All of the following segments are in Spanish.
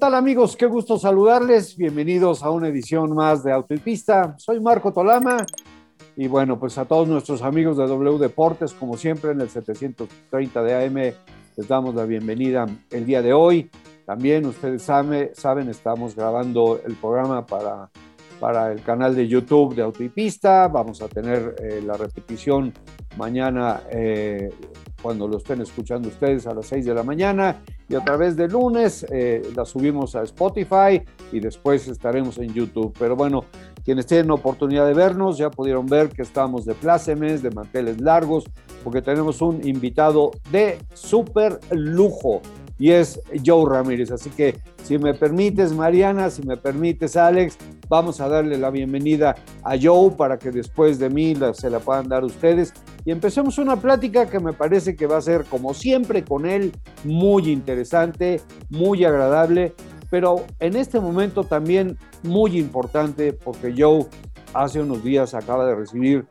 tal amigos? Qué gusto saludarles. Bienvenidos a una edición más de Auto. Soy Marco Tolama y bueno, pues a todos nuestros amigos de W Deportes, como siempre en el 730 de AM, les damos la bienvenida el día de hoy. También ustedes saben, estamos grabando el programa para, para el canal de YouTube de Auto y Pista. Vamos a tener eh, la repetición mañana eh, cuando lo estén escuchando ustedes a las 6 de la mañana y a través de lunes eh, la subimos a Spotify y después estaremos en YouTube. Pero bueno, quienes tienen oportunidad de vernos ya pudieron ver que estamos de plácemes, de manteles largos, porque tenemos un invitado de súper lujo y es Joe Ramírez. Así que si me permites, Mariana, si me permites, Alex, vamos a darle la bienvenida a Joe para que después de mí se la puedan dar ustedes. Y empecemos una plática que me parece que va a ser, como siempre, con él muy interesante, muy agradable, pero en este momento también muy importante porque Joe hace unos días acaba de recibir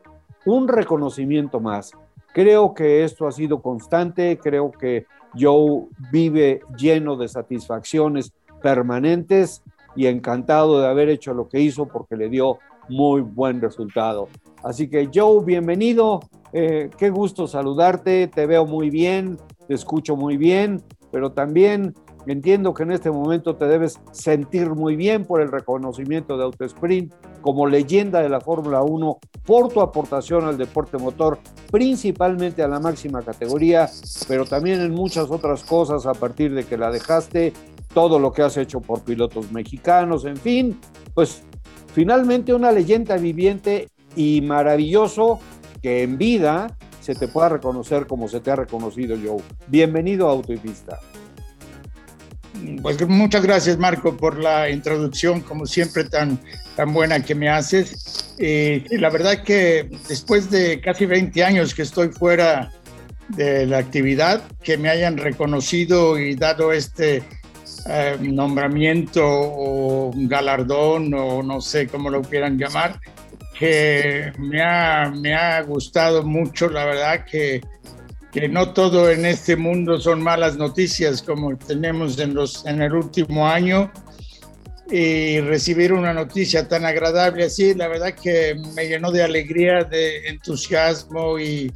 un reconocimiento más. Creo que esto ha sido constante, creo que Joe vive lleno de satisfacciones permanentes y encantado de haber hecho lo que hizo porque le dio muy buen resultado. Así que Joe, bienvenido, eh, qué gusto saludarte, te veo muy bien, te escucho muy bien, pero también entiendo que en este momento te debes sentir muy bien por el reconocimiento de Autosprint como leyenda de la Fórmula 1 por tu aportación al deporte motor, principalmente a la máxima categoría, pero también en muchas otras cosas a partir de que la dejaste, todo lo que has hecho por pilotos mexicanos, en fin, pues finalmente una leyenda viviente y maravilloso que en vida se te pueda reconocer como se te ha reconocido Joe. Bienvenido a Auto y Pista. Pues muchas gracias Marco por la introducción, como siempre tan, tan buena que me haces. Eh, la verdad que después de casi 20 años que estoy fuera de la actividad, que me hayan reconocido y dado este eh, nombramiento o galardón o no sé cómo lo quieran llamar, que me ha, me ha gustado mucho, la verdad que que no todo en este mundo son malas noticias como tenemos en, los, en el último año y recibir una noticia tan agradable así, la verdad que me llenó de alegría, de entusiasmo y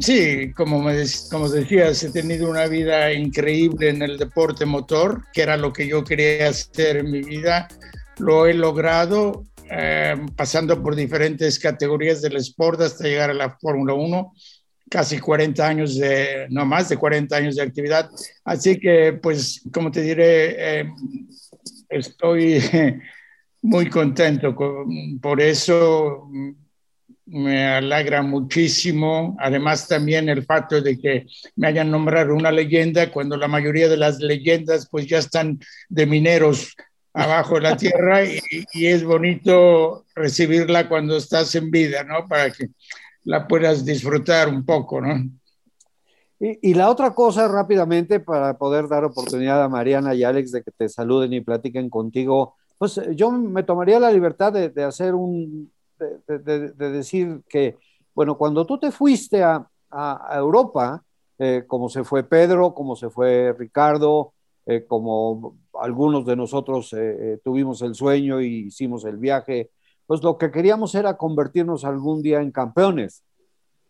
sí, como, me, como decías, he tenido una vida increíble en el deporte motor, que era lo que yo quería hacer en mi vida, lo he logrado eh, pasando por diferentes categorías del sport hasta llegar a la Fórmula 1 casi 40 años de, no más de 40 años de actividad. Así que, pues, como te diré, eh, estoy muy contento. por eso me alegra muchísimo. Además, también el facto de que me hayan nombrado una leyenda cuando la mayoría de las leyendas, pues, ya están de mineros abajo de la tierra y, y es bonito recibirla cuando estás en vida, ¿no? Para que la puedas disfrutar un poco, ¿no? Y, la otra cosa rápidamente para poder dar oportunidad a Mariana y Alex de que te saluden y platiquen contigo, pues yo me tomaría la libertad de, hacer un, de, decir que, bueno, cuando tú te fuiste a, Europa, eh, como se fue Pedro, como se fue Ricardo, eh, como algunos de nosotros eh, tuvimos el sueño y hicimos el viaje pues lo que queríamos era convertirnos algún día en campeones.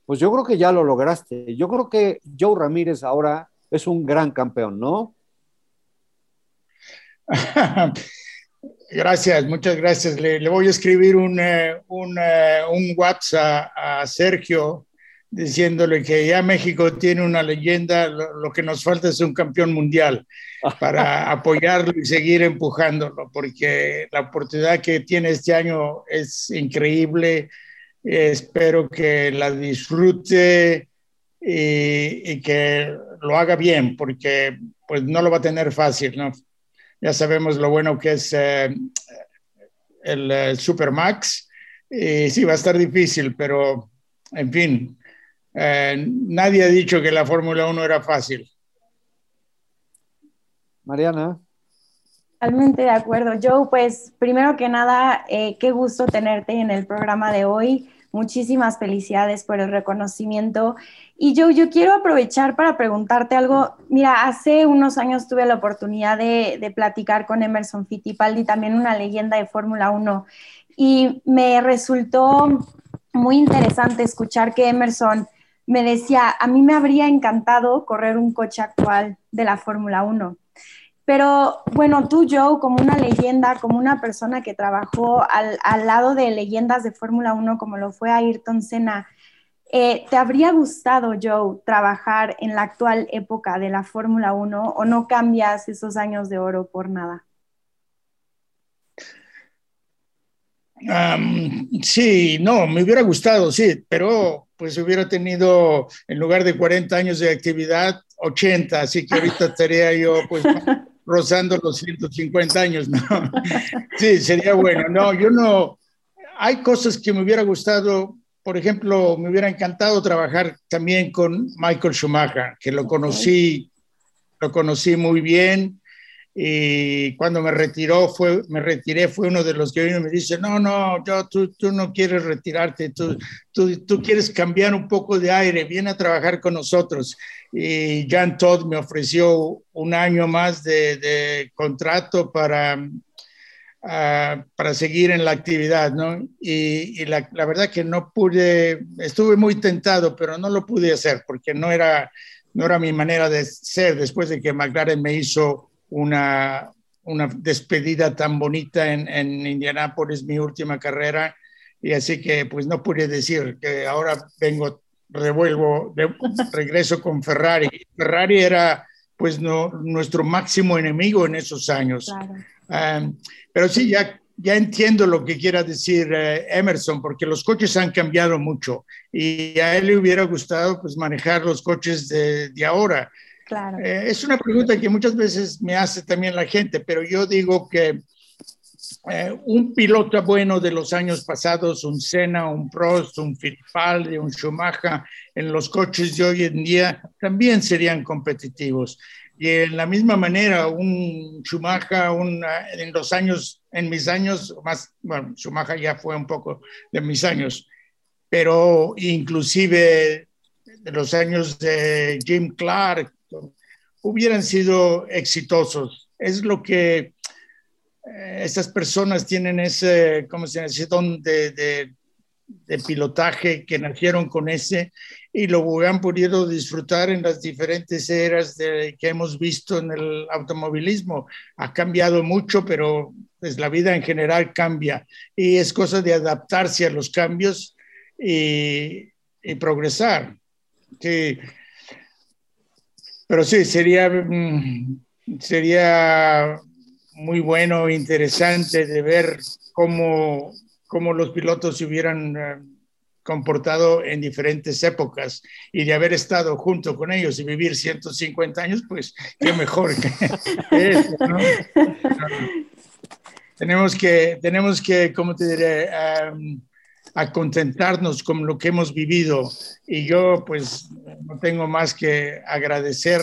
Pues yo creo que ya lo lograste. Yo creo que Joe Ramírez ahora es un gran campeón, ¿no? Gracias, muchas gracias. Le, voy a escribir un, eh, eh, un WhatsApp a Sergio diciéndole que ya México tiene una leyenda, lo, que nos falta es un campeón mundial para apoyarlo y seguir empujándolo, porque la oportunidad que tiene este año es increíble. Espero que la disfrute y, que lo haga bien, porque pues no lo va a tener fácil, ¿no? Ya sabemos lo bueno que es eh, el, el Supermax. Y sí, va a estar difícil, pero en fin, eh, nadie ha dicho que la Fórmula 1 era fácil. Mariana. Totalmente de acuerdo. Joe, pues primero que nada, eh, qué gusto tenerte en el programa de hoy. muchísimas felicidades por el reconocimiento. Y yo, yo quiero aprovechar para preguntarte algo. Mira, hace unos años tuve la oportunidad de, de platicar con Emerson Fittipaldi, también una leyenda de Fórmula 1, y me resultó muy interesante escuchar que Emerson me decía, a mí me habría encantado correr un coche actual de la Fórmula 1. Pero bueno, tú, Joe, como una leyenda, como una persona que trabajó al, lado de leyendas de Fórmula 1, como lo fue Ayrton Senna, eh, ¿te habría gustado, Joe, trabajar en la actual época de la Fórmula 1 o no cambias esos años de oro por nada? sí, no, me hubiera gustado, sí, pero pues hubiera tenido, en lugar de 40 años de actividad, 80, así que ahorita estaría yo pues rozando los 150 años, ¿no? Sí, sería bueno. No, yo no, hay cosas que me hubiera gustado, por ejemplo, me hubiera encantado trabajar también con Michael Schumacher, que lo conocí, lo conocí muy bien y cuando me retiró fue me retiré fue uno de los que vino y me dice no no yo tú, tú no quieres retirarte tú, tú, tú quieres cambiar un poco de aire viene a trabajar con nosotros y Jan Todd me ofreció un año más de, de contrato para uh, para seguir en la actividad no y, y la, la, verdad que no pude estuve muy tentado pero no lo pude hacer porque no era no era mi manera de ser después de que McLaren me hizo una, una despedida tan bonita en, en Indianápolis, mi última carrera, y así que pues no pude decir que ahora vengo, revuelvo, de, regreso con Ferrari. Ferrari era pues no, nuestro máximo enemigo en esos años. Claro. Um, pero sí, ya, ya entiendo lo que quiera decir uh, Emerson, porque los coches han cambiado mucho y a él le hubiera gustado pues manejar los coches de, de ahora. Claro. Eh, es una pregunta que muchas veces me hace también la gente, pero yo digo que eh, un piloto bueno de los años pasados, un Senna, un Prost, un Fittipaldi, un Schumacher, en los coches de hoy en día también serían competitivos. Y en la misma manera, un Schumacher, un, en los años, en mis años, más, bueno, Schumacher ya fue un poco de mis años, pero inclusive de los años de Jim Clark, hubieran sido exitosos. Es lo que eh, estas personas tienen ese, ¿cómo se llama? don de, de, de, pilotaje que nacieron con ese y lo han podido disfrutar en las diferentes eras de, que hemos visto en el automovilismo. Ha cambiado mucho, pero pues, la vida en general cambia y es cosa de adaptarse a los cambios y, y progresar. Sí pero sí, sería, mm, sería muy bueno, interesante de ver cómo, cómo los pilotos se hubieran eh, comportado en diferentes épocas y de haber estado junto con ellos y vivir 150 años, pues qué mejor que eso, ¿no? tenemos que, tenemos que, ¿cómo te diré? Um, a contentarnos con lo que hemos vivido. Y yo pues no tengo más que agradecer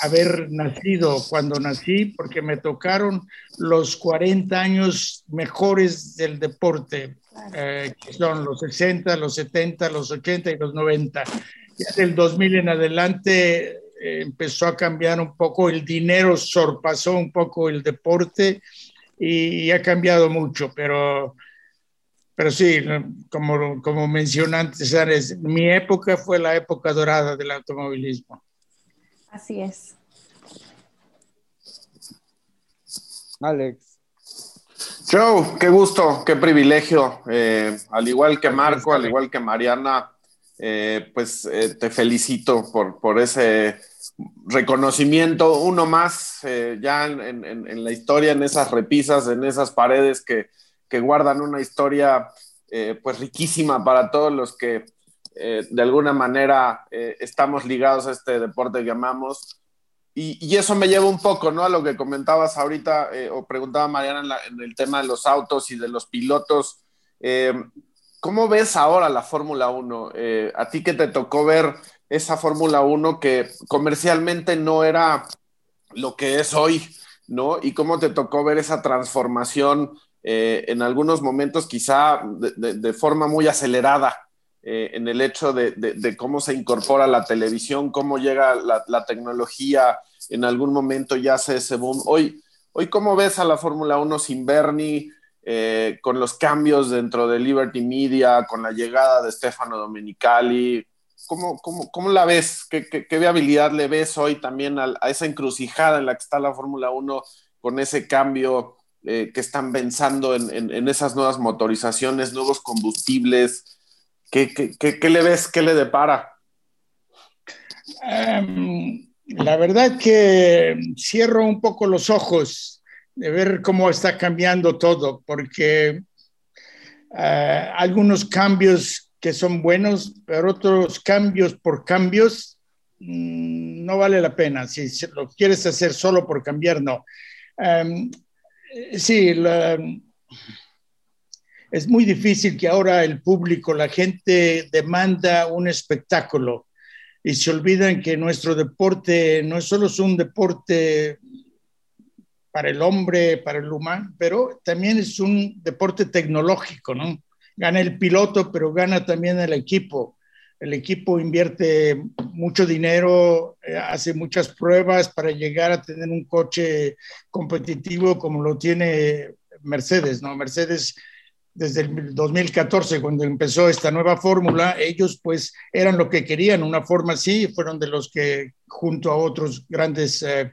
haber nacido cuando nací, porque me tocaron los 40 años mejores del deporte, eh, que son los 60, los 70, los 80 y los 90. Ya del 2000 en adelante eh, empezó a cambiar un poco, el dinero sorpasó un poco el deporte y, y ha cambiado mucho, pero pero sí, como, como mencioné antes, mi época fue la época dorada del automovilismo. Así es. Alex. Joe, qué gusto, qué privilegio. Eh, al igual que Marco, al igual que Mariana, eh, pues eh, te felicito por, por ese reconocimiento, uno más ya en, en, la historia, en esas repisas, en esas paredes que, que guardan una historia eh, pues riquísima para todos los que eh, de alguna manera eh, estamos ligados a este deporte que amamos. Y, eso me lleva un poco, ¿no? A lo que comentabas ahorita o preguntaba Mariana en, el tema de los autos y de los pilotos. ¿Cómo ves ahora la Fórmula 1? a ti que te tocó ver esa Fórmula 1 que comercialmente no era lo que es hoy, ¿no? Y cómo te tocó ver esa transformación eh, en algunos momentos quizá de, forma muy acelerada eh, en el hecho de, cómo se incorpora la televisión, cómo llega la, tecnología, en algún momento ya hace ese boom. Hoy, hoy ¿cómo ves a la Fórmula 1 sin Bernie, eh, con los cambios dentro de Liberty Media, con la llegada de Stefano Domenicali? ¿Cómo, cómo, la ves? ¿Qué, ¿Qué, viabilidad le ves hoy también a, esa encrucijada en la que está la Fórmula 1 con ese cambio eh, que están pensando en, en, esas nuevas motorizaciones, nuevos combustibles? ¿Qué, le ves? ¿Qué le depara? Em, la verdad que cierro un poco los ojos de ver cómo está cambiando todo, porque eh, algunos cambios que son buenos, pero otros cambios por cambios mm, no vale la pena. Si, lo quieres hacer solo por cambiar, no. Em, sí, la, es muy difícil que ahora el público, la gente demanda un espectáculo y se olvidan que nuestro deporte no es solo es un deporte para el hombre, para el humano, pero también es un deporte tecnológico, ¿no? Gana el piloto, pero gana también el equipo. El equipo invierte mucho dinero, eh, hace muchas pruebas para llegar a tener un coche competitivo como lo tiene Mercedes, ¿no? Mercedes desde el 2014, cuando empezó esta nueva fórmula, ellos pues eran lo que querían, una forma así, fueron de los que junto a otros grandes eh,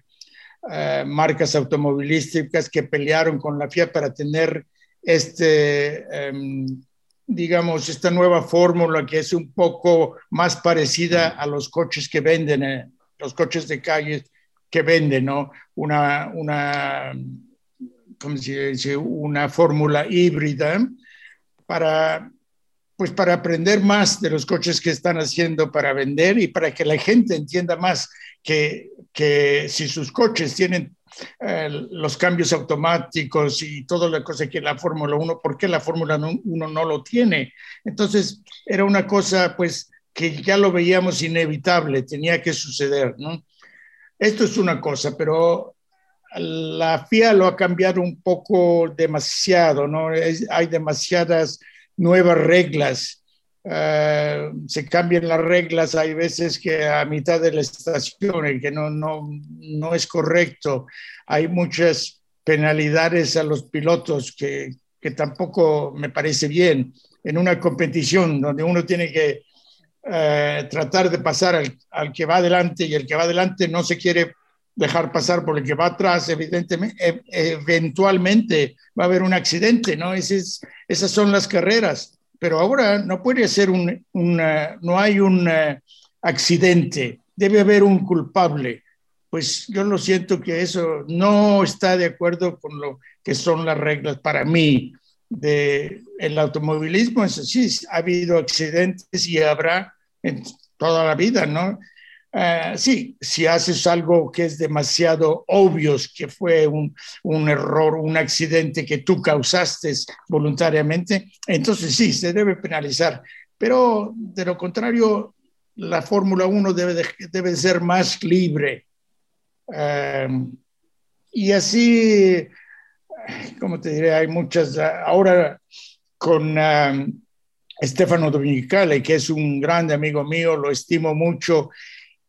eh, marcas automovilísticas que pelearon con la FIA para tener este, em, digamos, esta nueva fórmula que es un poco más parecida a los coches que venden, eh, los coches de calle que venden, ¿no? Una, una como se dice, una fórmula híbrida para, pues para aprender más de los coches que están haciendo para vender y para que la gente entienda más que, que si sus coches tienen los cambios automáticos y toda la cosa que la Fórmula 1, ¿por qué la Fórmula 1 no lo tiene? Entonces, era una cosa pues que ya lo veíamos inevitable, tenía que suceder, ¿no? Esto es una cosa, pero la FIA lo ha cambiado un poco demasiado, ¿no? hay demasiadas nuevas reglas. Eh, se cambian las reglas, hay veces que a mitad de la estación, que no, no, no es correcto. Hay muchas penalidades a los pilotos que, que tampoco me parece bien en una competición donde uno tiene que eh, tratar de pasar al, al, que va adelante y el que va adelante no se quiere dejar pasar por el que va atrás, evidentemente, eventualmente va a haber un accidente, ¿no? esas son las carreras, pero ahora no puede ser un, no hay un eh, accidente, debe haber un culpable. Pues yo lo siento que eso no está de acuerdo con lo que son las reglas para mí de el automovilismo. Es así, ha habido accidentes y habrá en toda la vida, ¿no? Eh, sí, si haces algo que es demasiado obvio, que fue un, un, error, un accidente que tú causaste voluntariamente, entonces sí, se debe penalizar. Pero de lo contrario, la Fórmula 1 debe, debe ser más libre. Eh, y así, como te diré, hay muchas, ahora con... Eh, Stefano Dominicale, que es un grande amigo mío, lo estimo mucho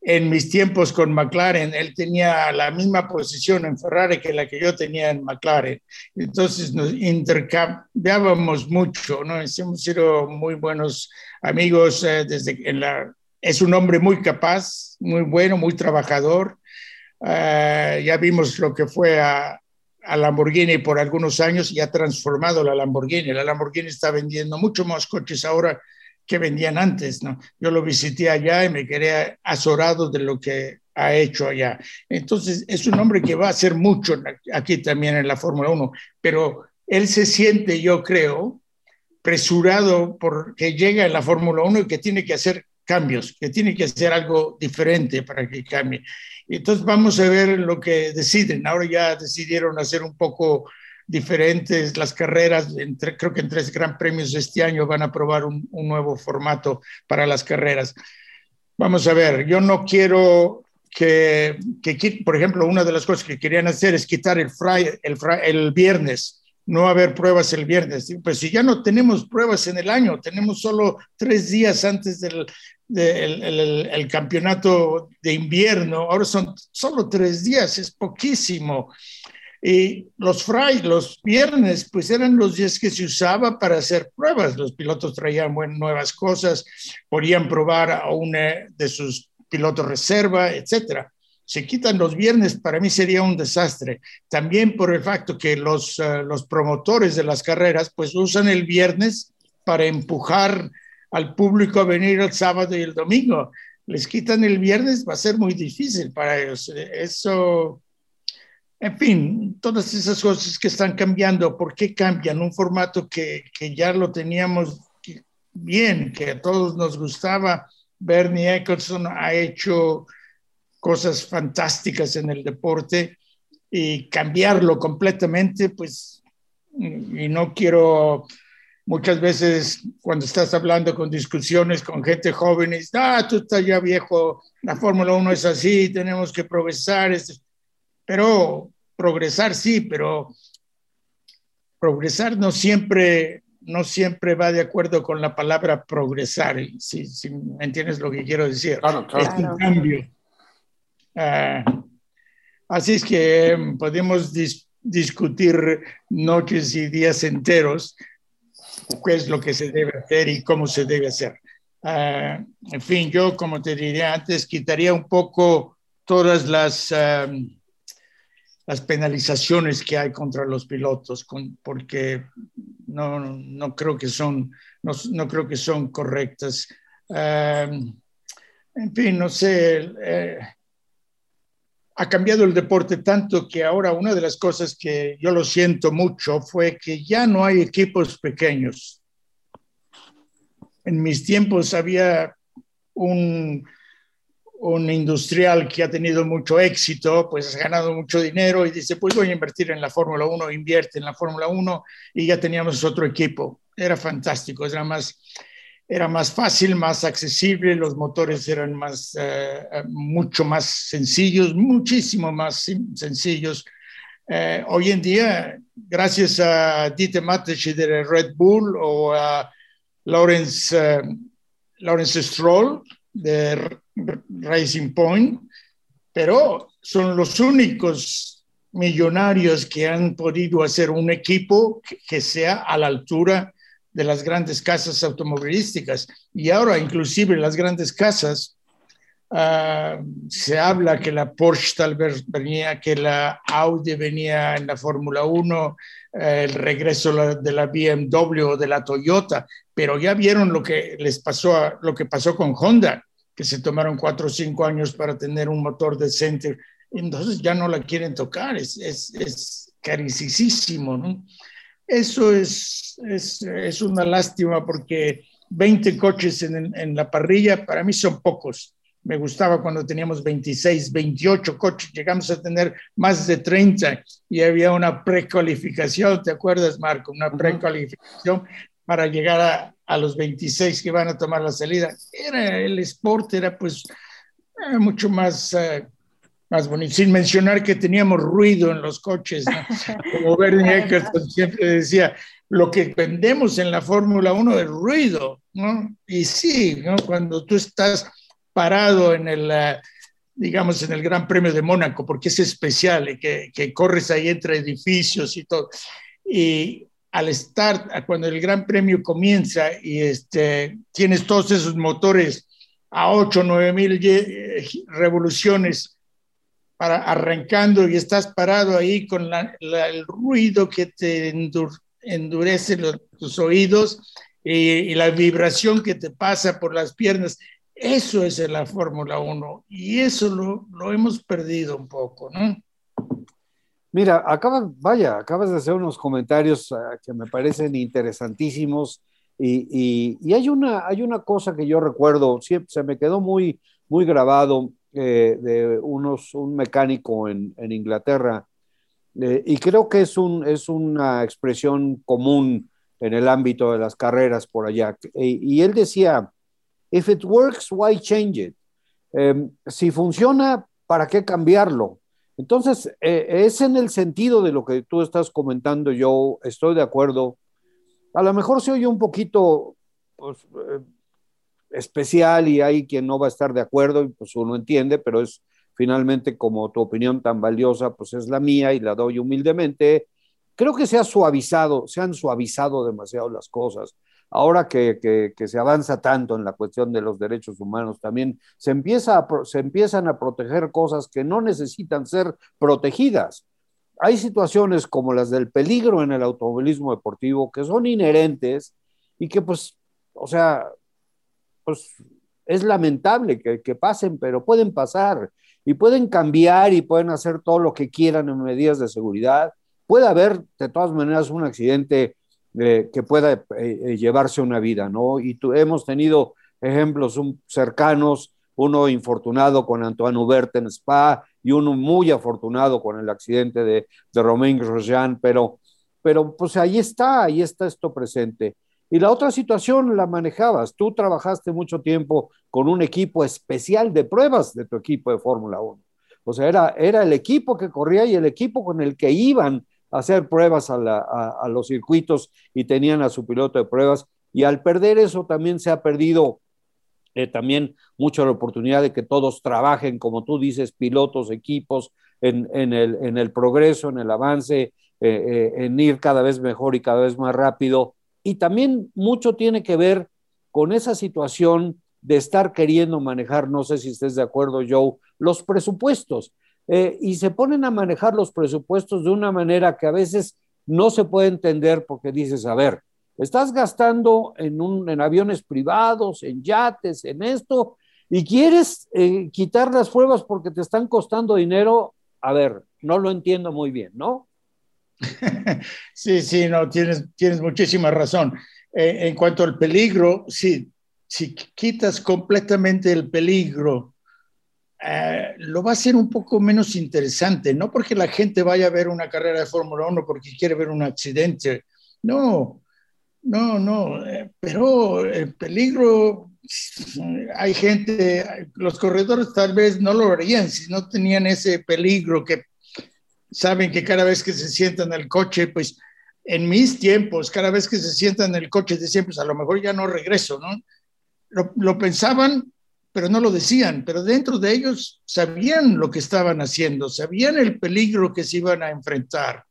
en mis tiempos con McLaren, él tenía la misma posición en Ferrari que la que yo tenía en McLaren. Entonces nos intercambiábamos mucho, ¿no? Hemos sido muy buenos amigos eh, desde en la... Es un hombre muy capaz, muy bueno, muy trabajador. Uh, ya vimos lo que fue a, a Lamborghini por algunos años y ha transformado la Lamborghini. La Lamborghini está vendiendo mucho más coches ahora que vendían antes, ¿no? Yo lo visité allá y me quedé azorado de lo que ha hecho allá. Entonces, es un hombre que va a hacer mucho aquí también en la Fórmula 1, pero él se siente, yo creo, presurado porque llega en la Fórmula 1 y que tiene que hacer cambios, que tiene que hacer algo diferente para que cambie. Entonces vamos a ver lo que deciden. Ahora ya decidieron hacer un poco diferentes las carreras. Entre, creo que en tres gran premios de este año van a probar un, nuevo formato para las carreras. Vamos a ver, yo no quiero que, que, por ejemplo, una de las cosas que querían hacer es quitar el, el, el viernes. no haber pruebas el viernes. Pues si ya no tenemos pruebas en el año, tenemos solo tres días antes del, el, campeonato de invierno, ahora son solo tres días, es poquísimo. Y los fray, los viernes, pues eran los días que se usaba para hacer pruebas. Los pilotos traían nuevas cosas, podían probar a uno de sus pilotos reserva, etcétera. Se quitan los viernes, para mí sería un desastre. También por el facto que los, eh, los promotores de las carreras, pues usan el viernes para empujar al público a venir el sábado y el domingo. Les quitan el viernes, va a ser muy difícil para ellos. Eso, en fin, todas esas cosas que están cambiando, ¿por qué cambian? Un formato que, que ya lo teníamos bien, que a todos nos gustaba. Bernie Eccleston ha hecho cosas fantásticas en el deporte y cambiarlo completamente, pues, y no quiero muchas veces cuando estás hablando con discusiones con gente joven, y ah, tú estás ya viejo, la Fórmula 1 es así, tenemos que progresar, pero progresar sí, pero progresar no siempre, no siempre va de acuerdo con la palabra progresar, si, si me entiendes lo que quiero decir. Claro, Es un cambio. Ah, así es que podemos discutir noches y días enteros, qué es lo que se debe hacer y cómo se debe hacer. Ah, en fin, yo, como te diría antes, quitaría un poco todas las, las penalizaciones que hay contra los pilotos, porque no, no, creo que son, no, no creo que son correctas. en fin, no sé. Eh, ha cambiado el deporte tanto que ahora una de las cosas que yo lo siento mucho fue que ya no hay equipos pequeños. En mis tiempos había un, un industrial que ha tenido mucho éxito, pues ha ganado mucho dinero y dice, pues voy a invertir en la Fórmula 1, invierte en la Fórmula 1 y ya teníamos otro equipo. Era fantástico, era más, era más fácil, más accesible, los motores eran más, eh, eh, mucho más sencillos, muchísimo más sencillos. Eh, hoy en día, gracias a Dieter Matesch de Red Bull o a Lawrence, Lawrence Stroll de Racing Point, pero son los únicos millonarios que han podido hacer un equipo que sea a la altura de las grandes casas automovilísticas. Y ahora inclusive las grandes casas, ah, se habla que la Porsche tal vez venía, que la Audi venía en la Fórmula 1, eh, el regreso de la BMW o de la Toyota, pero ya vieron lo que les pasó, lo que pasó con Honda, que se tomaron cuatro o cinco años para tener un motor decente. Entonces ya no la quieren tocar, es, es, es carísimo, ¿no? Eso es, es, es una lástima porque 20 coches en, en, la parrilla para mí son pocos. Me gustaba cuando teníamos 26, 28 coches, llegamos a tener más de 30 y había una precualificación, ¿te acuerdas, Marco? Una precualificación para llegar a, a, los 26 que van a tomar la salida. Era el sport, era pues eh, mucho más uh, más bonito, sin mencionar que teníamos ruido en los coches, como Bernie Eccleston siempre decía, lo que vendemos en la Fórmula 1 es ruido, ¿no? Y sí, ¿no? cuando tú estás parado en el, eh, digamos, en el Gran Premio de Mónaco, porque es especial, y que, que corres ahí entre edificios y todo, y al estar, cuando el Gran Premio comienza y este, tienes todos esos motores a 8, 9 mil eh, revoluciones, para, arrancando y estás parado ahí con el ruido que te endurece tus oídos y, la vibración que te pasa por las piernas. Eso es la Fórmula 1 y eso lo, lo, hemos perdido un poco, ¿no? Mira, acabas, vaya, acabas de hacer unos comentarios uh, que me parecen interesantísimos y, y, hay, una, hay una cosa que yo recuerdo, siempre se me quedó muy, muy grabado eh, de unos, un mecánico en, en Inglaterra, eh, y creo que es, un, es una expresión común en el ámbito de las carreras por allá. Y, y él decía, if it works, why change it? Eh, si funciona, ¿para qué cambiarlo? Entonces, eh, es en el sentido de lo que tú estás comentando, yo estoy de acuerdo. A lo mejor se oye un poquito pues, eh, especial y hay quien no va a estar de acuerdo y pues uno entiende, pero es finalmente como tu opinión tan valiosa, pues es la mía y la doy humildemente. Creo que se ha suavizado, se han suavizado demasiado las cosas ahora que, se avanza tanto en la cuestión de los derechos humanos, también se, empieza se empiezan a proteger cosas que no necesitan ser protegidas. Hay situaciones como las del peligro en el automovilismo deportivo que son inherentes y que pues, o sea, pues es lamentable que, que pasen, pero pueden pasar y pueden cambiar y pueden hacer todo lo que quieran en medidas de seguridad. Puede haber de todas maneras un accidente que pueda eh, eh, llevarse una vida, ¿no? Y hemos tenido ejemplos cercanos, uno infortunado con Antoine Hubert en Spa y uno muy afortunado con el accidente de, de Romain Grosjean, pero, pero pues ahí está, ahí está esto presente. Y la otra situación la manejabas. Tú trabajaste mucho tiempo con un equipo especial de pruebas de tu equipo de Fórmula 1. O sea, era, era el equipo que corría y el equipo con el que iban hacer pruebas a, los circuitos y tenían a su piloto de pruebas. Y al perder eso también se ha perdido eh, también mucho la oportunidad de que todos trabajen, como tú dices, pilotos, equipos, en, el, progreso, en el avance, eh, eh, en ir cada vez mejor y cada vez más rápido. Y también mucho tiene que ver con esa situación de estar queriendo manejar, no sé si estés de acuerdo, Joe, los presupuestos. Eh, y se ponen a manejar los presupuestos de una manera que a veces no se puede entender porque dices, a ver, estás gastando en, en aviones privados, en yates, en esto, y quieres eh, quitar las pruebas porque te están costando dinero, a ver, no lo entiendo muy bien, ¿no? Sí, sí, no, tienes, tienes muchísima razón. Eh, en cuanto al peligro, sí, si quitas completamente el peligro eh, lo va a hacer un poco menos interesante, no porque la gente vaya a ver una carrera de Fórmula 1 porque quiere ver un accidente, no, no, no, eh, pero el peligro, hay gente, los corredores tal vez no lo harían si no tenían ese peligro que saben que cada vez que se sientan en el coche, pues en mis tiempos, cada vez que se sientan en el coche decían, pues a lo mejor ya no regreso, ¿no? Lo pensaban pero no lo decían, pero dentro de ellos sabían lo que estaban haciendo, sabían el peligro que se iban a enfrentar.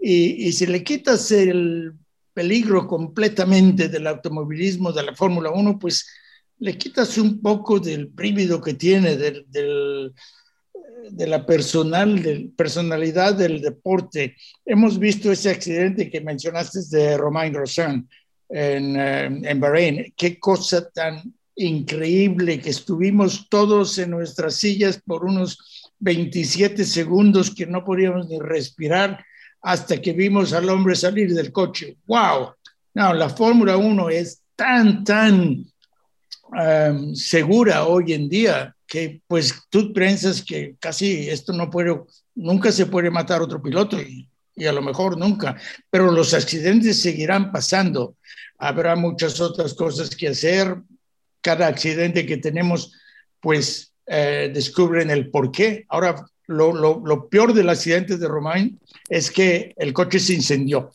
Y, si le quitas el peligro completamente del automovilismo, de la Fórmula 1, pues le quitas un poco del prívido que tiene, del, de la personal, del, personalidad del deporte. Hemos visto ese accidente que mencionaste de Romain Grosjean en, eh, en Bahrein. Qué cosa tan increíble que estuvimos todos en nuestras sillas por unos 27 segundos que no podíamos ni respirar hasta que vimos al hombre salir del coche. ¡Wow! No, la Fórmula 1 es tan, tan um, segura hoy en día que pues tú piensas que casi esto no puede, nunca se puede matar otro piloto y, y a lo mejor nunca, pero los accidentes seguirán pasando. Habrá muchas otras cosas que hacer, cada accidente que tenemos, pues eh, descubren el por qué. Ahora, lo, lo, peor del accidente de Romain es que el coche se incendió.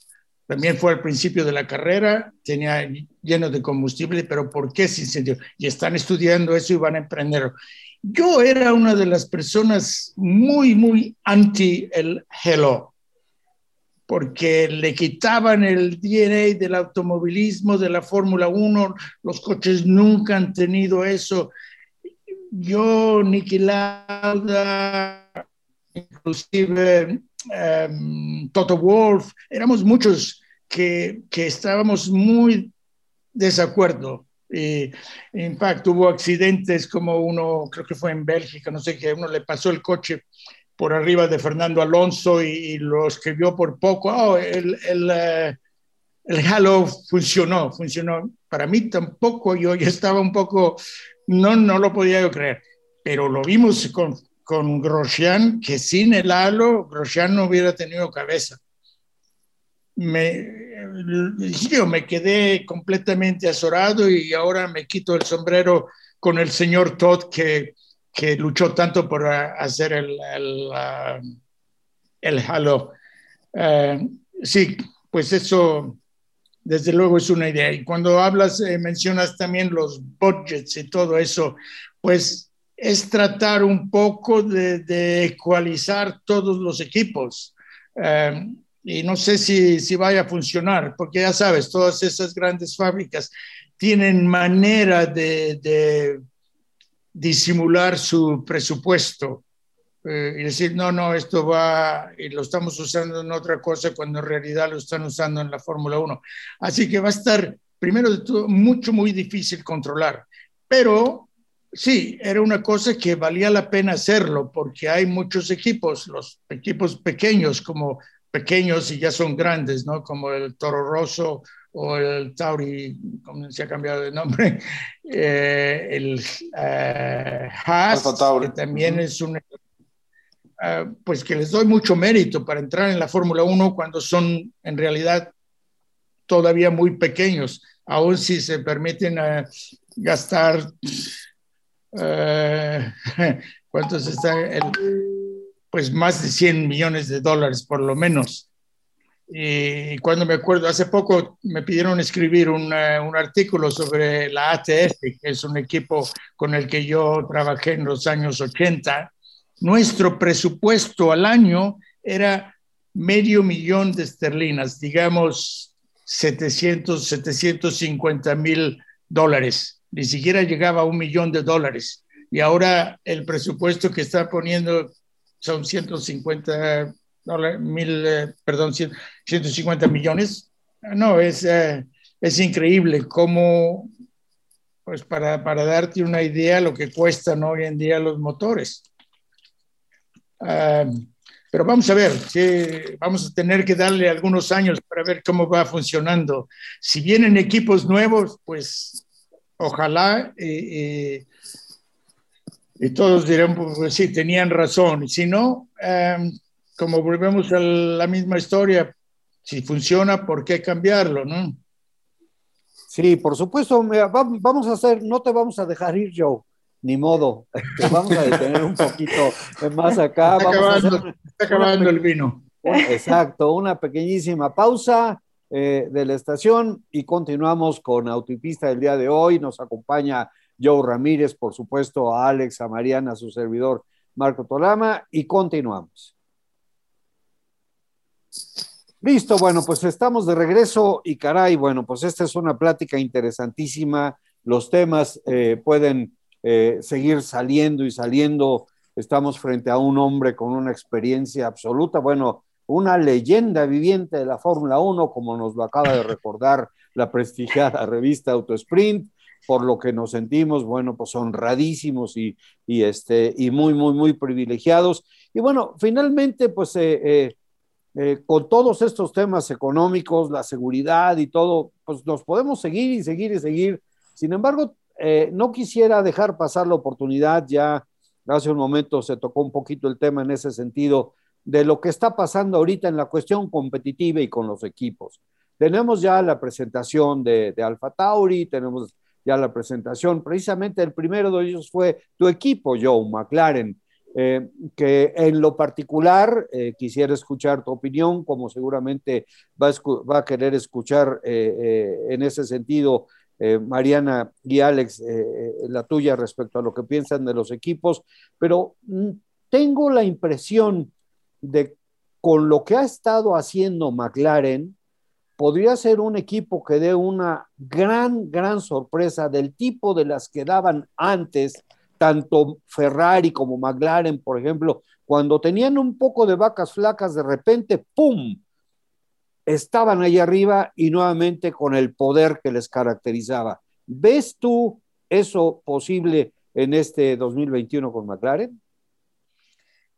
También fue al principio de la carrera, tenía lleno de combustible, pero ¿por qué se incendió? Y están estudiando eso y van a emprender. Yo era una de las personas muy, muy anti el hello porque le quitaban el DNA del automovilismo, de la Fórmula 1, los coches nunca han tenido eso. Yo, Niki Lauda, inclusive um, Toto Wolf, éramos muchos que, que estábamos muy desacuerdo. Y, en fact, hubo accidentes como uno, creo que fue en Bélgica, no sé qué, uno le pasó el coche por arriba de Fernando Alonso y, lo escribió por poco. Oh, el, el, eh, el, Halo funcionó, funcionó. Para mí tampoco, yo ya estaba un poco, no, no lo podía yo creer, pero lo vimos con, con Grosjean, que sin el halo, Grosjean no hubiera tenido cabeza. Me, yo me quedé completamente azorado y ahora me quito el sombrero con el señor Todd que que luchó tanto por hacer el, el, halo. sí, pues eso desde luego es una idea. Y cuando hablas, mencionas también los budgets y todo eso, pues es tratar un poco de, ecualizar todos los equipos. y no sé si, si vaya a funcionar, porque ya sabes, todas esas grandes fábricas tienen manera de, disimular su presupuesto eh, y decir, no, no, esto va y lo estamos usando en otra cosa cuando en realidad lo están usando en la Fórmula 1. Así que va a estar, primero de todo, mucho, muy difícil controlar. Pero sí, era una cosa que valía la pena hacerlo porque hay muchos equipos, los equipos pequeños como pequeños y ya son grandes, ¿no? Como el Toro Rosso o el Tauri, como se ha cambiado de nombre, eh, el uh, Haas, que también es un, uh, pues que les doy mucho mérito para entrar en la Fórmula 1 cuando son en realidad todavía muy pequeños, aún si se permiten uh, gastar, ¿cuántos está? El, pues más de 100 millones de dólares por lo menos y cuando me acuerdo, hace poco me pidieron escribir un, un artículo sobre la ATF, que es un equipo con el que yo trabajé en los años 80. Nuestro presupuesto al año era medio millón de esterlinas, digamos 700, 750 mil dólares. Ni siquiera llegaba a un millón de dólares. Y ahora el presupuesto que está poniendo son 150 mil, eh, perdón, 150 millones. No, es, eh, es increíble cómo, pues para, para, darte una idea lo que cuestan hoy en día los motores. Ah, pero vamos a ver, vamos a tener que darle algunos años para ver cómo va funcionando. Si vienen equipos nuevos, pues ojalá y todos dirán, pues sí, tenían razón. Si no, um, como volvemos a la misma historia, si funciona, ¿por qué cambiarlo, no? Sí, por supuesto, vamos a hacer, no te vamos a dejar ir, Joe, ni modo, te vamos a detener un poquito más acá. Está, acabando, está acabando el vino. Exacto, una pequeñísima pausa eh, de la estación y continuamos con Autopista del día de hoy. Nos acompaña Joe Ramírez, por supuesto, a Alex, a Mariana, a su servidor Marco Tolama, y continuamos. Listo, bueno, pues estamos de regreso y caray, bueno, pues esta es una plática interesantísima. Los temas eh, pueden eh, seguir saliendo y saliendo. Estamos frente a un hombre con una experiencia absoluta, bueno, una leyenda viviente de la Fórmula 1, como nos lo acaba de recordar la prestigiada revista Autosprint, por lo que nos sentimos, bueno, pues honradísimos y, y, este, y muy, muy, muy privilegiados. Y bueno, finalmente, pues eh, eh, con todos estos temas económicos, la seguridad y todo, pues nos podemos seguir y seguir y seguir. Sin embargo, eh, no quisiera dejar pasar la oportunidad, ya hace un momento se tocó un poquito el tema en ese sentido, de lo que está pasando ahorita en la cuestión competitiva y con los equipos. Tenemos ya la presentación de, de Alfa Tauri, tenemos ya la presentación, precisamente el primero de ellos fue tu equipo, Joe McLaren eh, que en lo particular eh, quisiera escuchar tu opinión, como seguramente va a, querer escuchar eh, en ese sentido Mariana y Alex, la tuya respecto a lo que piensan de los equipos, pero mm, tengo la impresión de con lo que ha estado haciendo McLaren, podría ser un equipo que dé una gran, gran sorpresa del tipo de las que daban antes tanto Ferrari como McLaren, por ejemplo, cuando tenían un poco de vacas flacas, de repente, ¡pum! Estaban ahí arriba y nuevamente con el poder que les caracterizaba. ¿Ves tú eso posible en este 2021 con McLaren?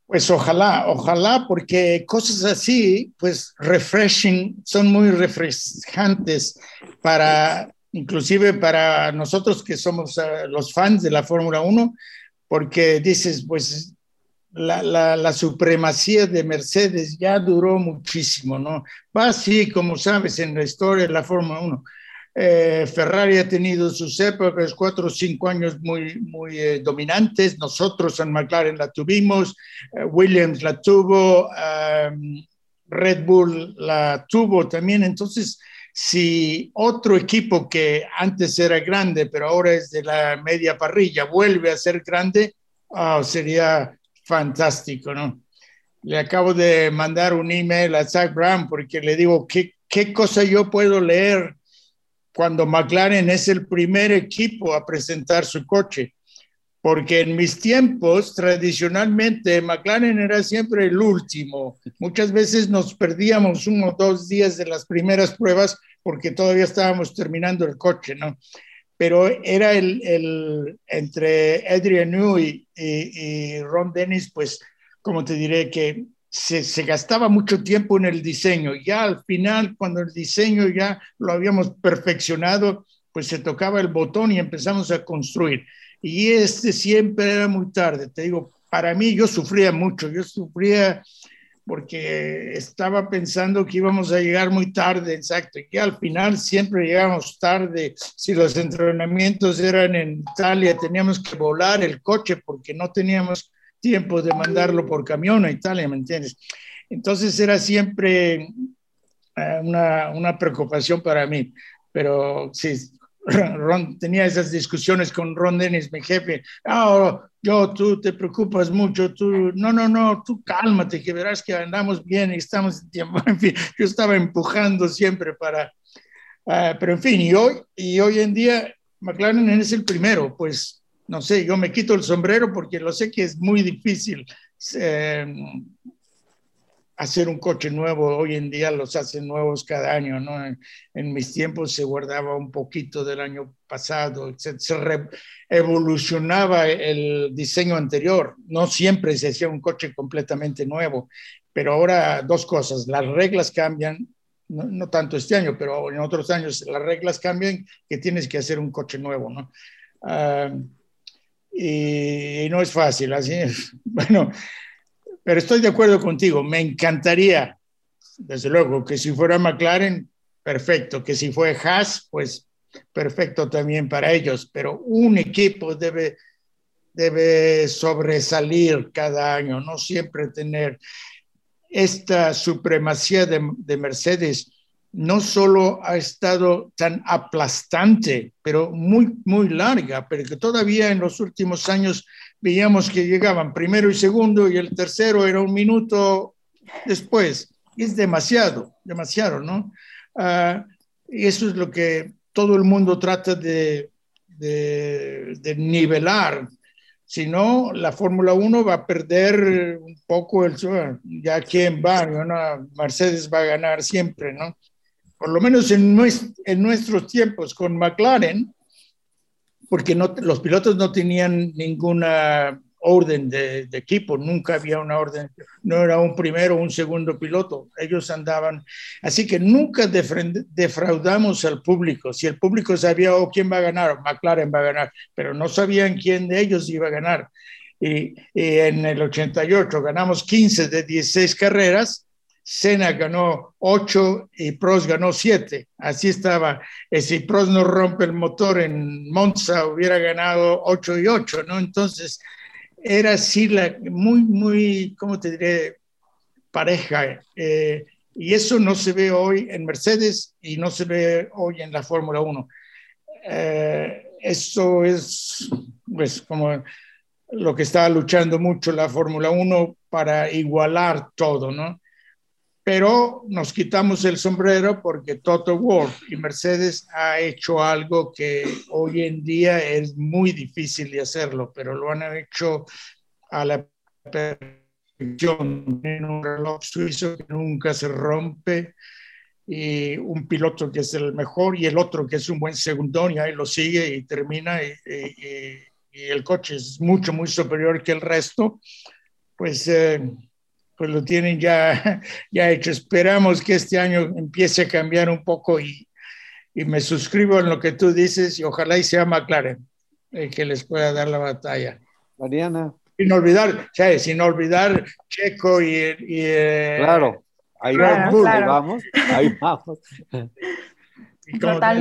Pues ojalá, ojalá, porque cosas así, pues refreshing, son muy refrescantes para inclusive para nosotros que somos uh, los fans de la Fórmula 1, porque dices, pues la, la, la, supremacía de Mercedes ya duró muchísimo, ¿no? Va así, como sabes, en la historia de la Fórmula 1. Eh, Ferrari ha tenido sus épocas, cuatro o cinco años muy, muy eh, dominantes. Nosotros en McLaren la tuvimos, eh, Williams la tuvo, Red Bull la tuvo también. Entonces, si otro equipo que antes era grande, pero ahora es de la media parrilla, vuelve a ser grande, oh, sería fantástico, ¿no? Le acabo de mandar un email a Zach Brown porque le digo, ¿qué, qué cosa yo puedo leer cuando McLaren es el primer equipo a presentar su coche? Porque en mis tiempos, tradicionalmente, McLaren era siempre el último. Muchas veces nos perdíamos uno o dos días de las primeras pruebas porque todavía estábamos terminando el coche, ¿no? Pero era el, el entre Adrian Newey y, y Ron Dennis, pues como te diré, que se, se, gastaba mucho tiempo en el diseño. Ya al final, cuando el diseño ya lo habíamos perfeccionado, pues se tocaba el botón y empezamos a construir. Y este siempre era muy tarde. Te digo, para mí yo sufría mucho, yo sufría porque estaba pensando que íbamos a llegar muy tarde, exacto, y que al final siempre llegamos tarde. Si los entrenamientos eran en Italia, teníamos que volar el coche porque no teníamos tiempo de mandarlo por camión a Italia, ¿me entiendes? Entonces era siempre eh, una, una preocupación para mí, pero sí, Ron, tenía esas discusiones con Ron Dennis, mi jefe. Oh, yo, tú te preocupas mucho, tú, no, no, no, tú cálmate, que verás que andamos bien y estamos en tiempo. En fin, yo estaba empujando siempre para. Uh, pero en fin, y hoy, y hoy en día McLaren es el primero, pues no sé, yo me quito el sombrero porque lo sé que es muy difícil eh, hacer un coche nuevo. Hoy en día los hacen nuevos cada año, ¿no? En, mis tiempos se guardaba un poquito del año pasado, se, evolucionaba el diseño anterior. No siempre se hacía un coche completamente nuevo, pero ahora dos cosas, las reglas cambian. No, tanto este año, pero en otros años las reglas cambian que tienes que hacer un coche nuevo, ¿no? Uh, y, no es fácil, así es. Bueno, pero estoy de acuerdo contigo, me encantaría, desde luego, que si fuera McLaren, perfecto, que si fue Haas, pues perfecto también para ellos, pero un equipo debe, debe sobresalir cada año, no siempre tener esta supremacía de, de Mercedes no solo ha estado tan aplastante, pero muy, muy larga, pero que todavía en los últimos años veíamos que llegaban primero y segundo y el tercero era un minuto después. Es demasiado, demasiado, ¿no? Uh, y eso es lo que todo el mundo trata de nivelar. Si no, la Fórmula 1 va a perder un poco el... Ya quién va, ¿no? Mercedes va a ganar siempre, ¿no? Por lo menos en, en nuestros tiempos con McLaren, porque no, los pilotos no tenían ninguna orden de, equipo, nunca había una orden, no era un primero o un segundo piloto, ellos andaban, así que nunca defraudamos al público, si el público sabía oh, quién va a ganar, McLaren va a ganar, pero no sabían quién de ellos iba a ganar. Y, y en el 88 ganamos 15 de 16 carreras, Senna ganó 8 y Prost ganó 7. Así estaba. Eh, si Prost no rompe el motor en Monza, hubiera ganado 8 y 8, ¿no? Entonces, era así la, muy, muy, ¿cómo te diré? Pareja. Eh, y eso no se ve hoy en Mercedes y no se ve hoy en la Fórmula 1. Eh, eso es, pues, como lo que está luchando mucho la Fórmula 1 para igualar todo, ¿no? Pero nos quitamos el sombrero porque Toto Wolff y Mercedes ha hecho algo que hoy en día es muy difícil de hacerlo, pero lo han hecho a la perfección. En un reloj suizo que nunca se rompe y un piloto que es el mejor y el otro que es un buen segundón y ahí lo sigue y termina y, el coche es mucho, muy superior que el resto, pues... Eh, pues lo tienen ya, ya hecho. Esperamos que este año empiece a cambiar un poco y, y me suscribo en lo que tú dices y ojalá y sea McLaren eh, que les pueda dar la batalla. Mariana. Sin olvidar, ¿sabes? Sin olvidar Checo y... y eh, claro, ahí vamos, ahí vamos, ahí vamos.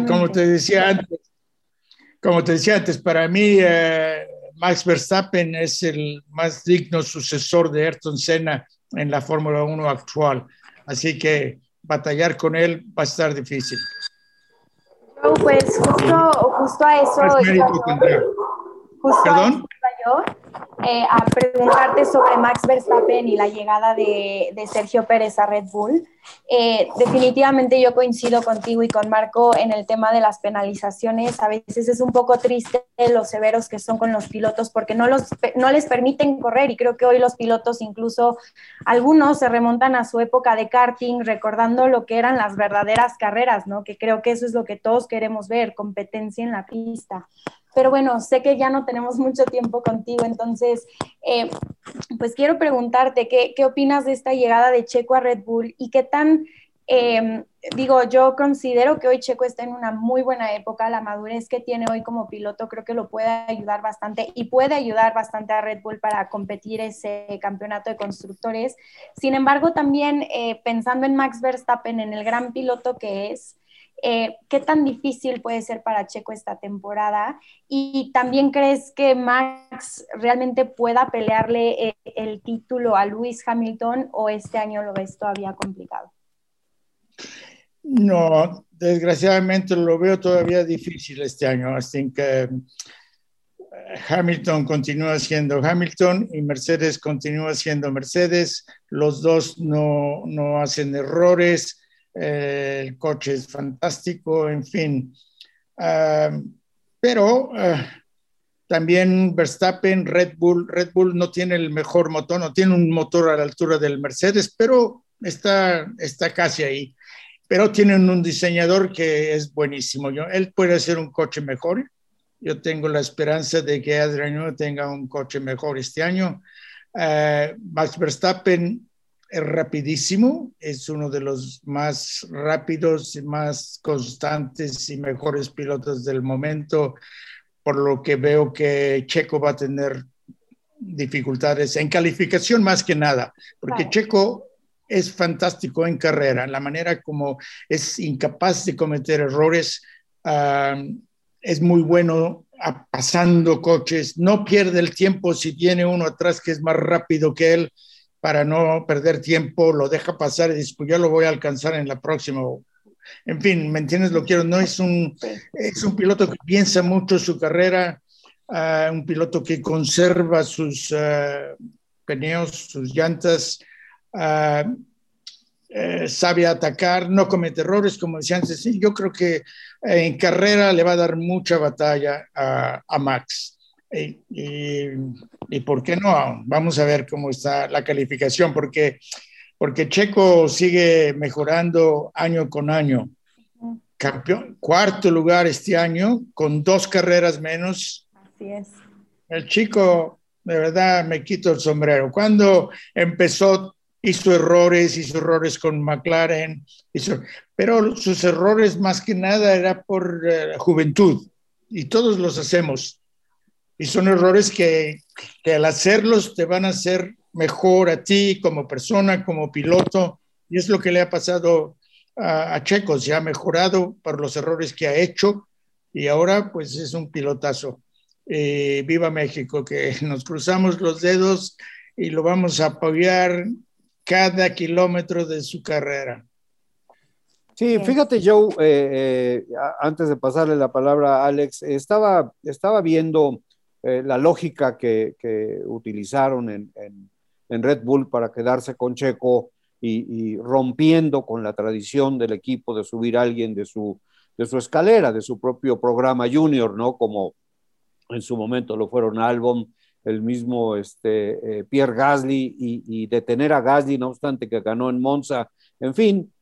como, te decía antes, como te decía antes, para mí eh, Max Verstappen es el más digno sucesor de Ayrton Senna en la Fórmula 1 actual. Así que batallar con él va a estar difícil. pues justo, justo a eso. Justo ¿Perdón? Yo eh, a preguntarte sobre Max Verstappen y la llegada de, Sergio Pérez a Red Bull. Eh, definitivamente yo coincido contigo y con Marco en el tema de las penalizaciones. A veces es un poco triste los severos que son con los pilotos porque no, los, no les permiten correr y creo que hoy los pilotos incluso algunos se remontan a su época de karting recordando lo que eran las verdaderas carreras, ¿no? Que creo que eso es lo que todos queremos ver, competencia en la pista. Pero bueno, sé que ya no tenemos mucho tiempo contigo, entonces, eh, pues quiero preguntarte, ¿qué, ¿qué, opinas de esta llegada de Checo a Red Bull y qué tan, em, digo, yo considero que hoy Checo está en una muy buena época, la madurez que tiene hoy como piloto creo que lo puede ayudar bastante y puede ayudar bastante a Red Bull para competir ese campeonato de constructores. Sin embargo, también eh, pensando en Max Verstappen, en el gran piloto que es, eh, ¿Qué tan difícil puede ser para Checo esta temporada? Y también crees que Max realmente pueda pelearle eh, el título a Lewis Hamilton o este año lo ves todavía complicado? No, desgraciadamente lo veo todavía difícil este año. Así que eh, Hamilton continúa siendo Hamilton y Mercedes continúa siendo Mercedes. Los dos no, no hacen errores eh, el coche es fantástico, en fin. Ah, pero ah, también Verstappen, Red Bull, Red Bull no tiene el mejor motor, no tiene un motor a la altura del Mercedes, pero está, está casi ahí. Pero tienen un diseñador que es buenísimo. Yo, él puede hacer un coche mejor. Yo tengo la esperanza de que Adriano tenga un coche mejor este año. Uh, Max Verstappen es rapidísimo, es uno de los más rápidos y más constantes y mejores pilotos del momento, por lo que veo que Checo va a tener dificultades en calificación más que nada, porque Checo es fantástico en carrera, la manera como es incapaz de cometer errores, ah, es muy bueno pasando coches, no pierde el tiempo si tiene uno atrás que es más rápido que él, para no perder tiempo, lo deja pasar y dice, pues yo lo voy a alcanzar en la próxima. En fin, ¿me entiendes? Lo quiero. No es un, es un piloto que piensa mucho su carrera, ah, un piloto que conserva sus uh, peneos, sus llantas, ah, eh, sabe atacar, no comete errores, como decía antes. Yo creo que en carrera le va a dar mucha batalla a Max. Y, por qué no? Vamos a ver cómo está la calificación, porque, porque Checo sigue mejorando año con año. Campeón, cuarto lugar este año, con dos carreras menos. Así es. El chico, de verdad, me quito el sombrero. Cuando empezó, hizo errores, hizo errores con McLaren, hizo, pero sus errores más que nada era por eh, juventud, y todos los hacemos y son errores que, que, al hacerlos te van a hacer mejor a ti como persona, como piloto, y es lo que le ha pasado a, Checo, se ha mejorado por los errores que ha hecho y ahora pues es un pilotazo. Eh, viva México, que nos cruzamos los dedos y lo vamos a apoyar cada kilómetro de su carrera. Sí, fíjate Joe, eh, eh, antes de pasarle la palabra a Alex, estaba, estaba viendo eh, la lógica que, utilizaron en, Red Bull para quedarse con Checo y, rompiendo con la tradición del equipo de subir a alguien de su, escalera, de su propio programa junior, ¿no? Como en su momento lo fueron Albon, el mismo este, eh, Pierre Gasly y, y, detener a Gasly, no obstante que ganó en Monza. En fin,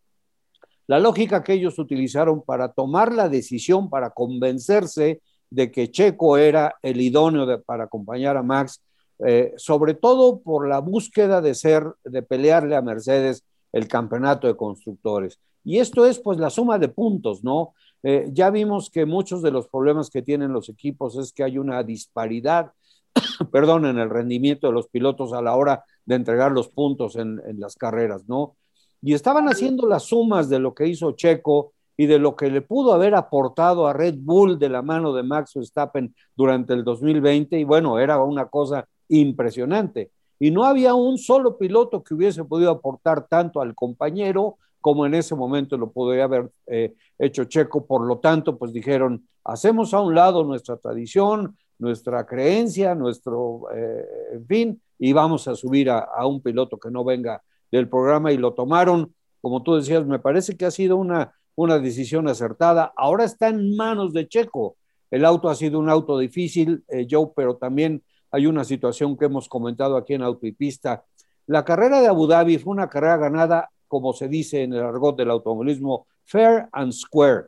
la lógica que ellos utilizaron para tomar la decisión, para convencerse de que Checo era el idóneo para acompañar a Max, eh, sobre todo por la búsqueda de ser, de pelearle a Mercedes el campeonato de constructores. Y esto es pues la suma de puntos, ¿no? Eh, ya vimos que muchos de los problemas que tienen los equipos es que hay una disparidad, perdón, en el rendimiento de los pilotos a la hora de entregar los puntos en, en las carreras, ¿no? Y estaban haciendo las sumas de lo que hizo Checo y de lo que le pudo haber aportado a Red Bull de la mano de Max Verstappen durante el 2020 y bueno, era una cosa impresionante. Y no había un solo piloto que hubiese podido aportar tanto al compañero como en ese momento lo podría haber eh, hecho Checo. Por lo tanto, pues dijeron, hacemos a un lado nuestra tradición, nuestra creencia, nuestro, eh, en fin, y vamos a subir a, a, un piloto que no venga del programa y lo tomaron, como tú decías, me parece que ha sido una, una decisión acertada. Ahora está en manos de Checo. El auto ha sido un auto difícil, eh, Joe, pero también hay una situación que hemos comentado aquí en Auto y Pista. La carrera de Abu Dhabi fue una carrera ganada, como se dice en el argot del automovilismo, fair and square.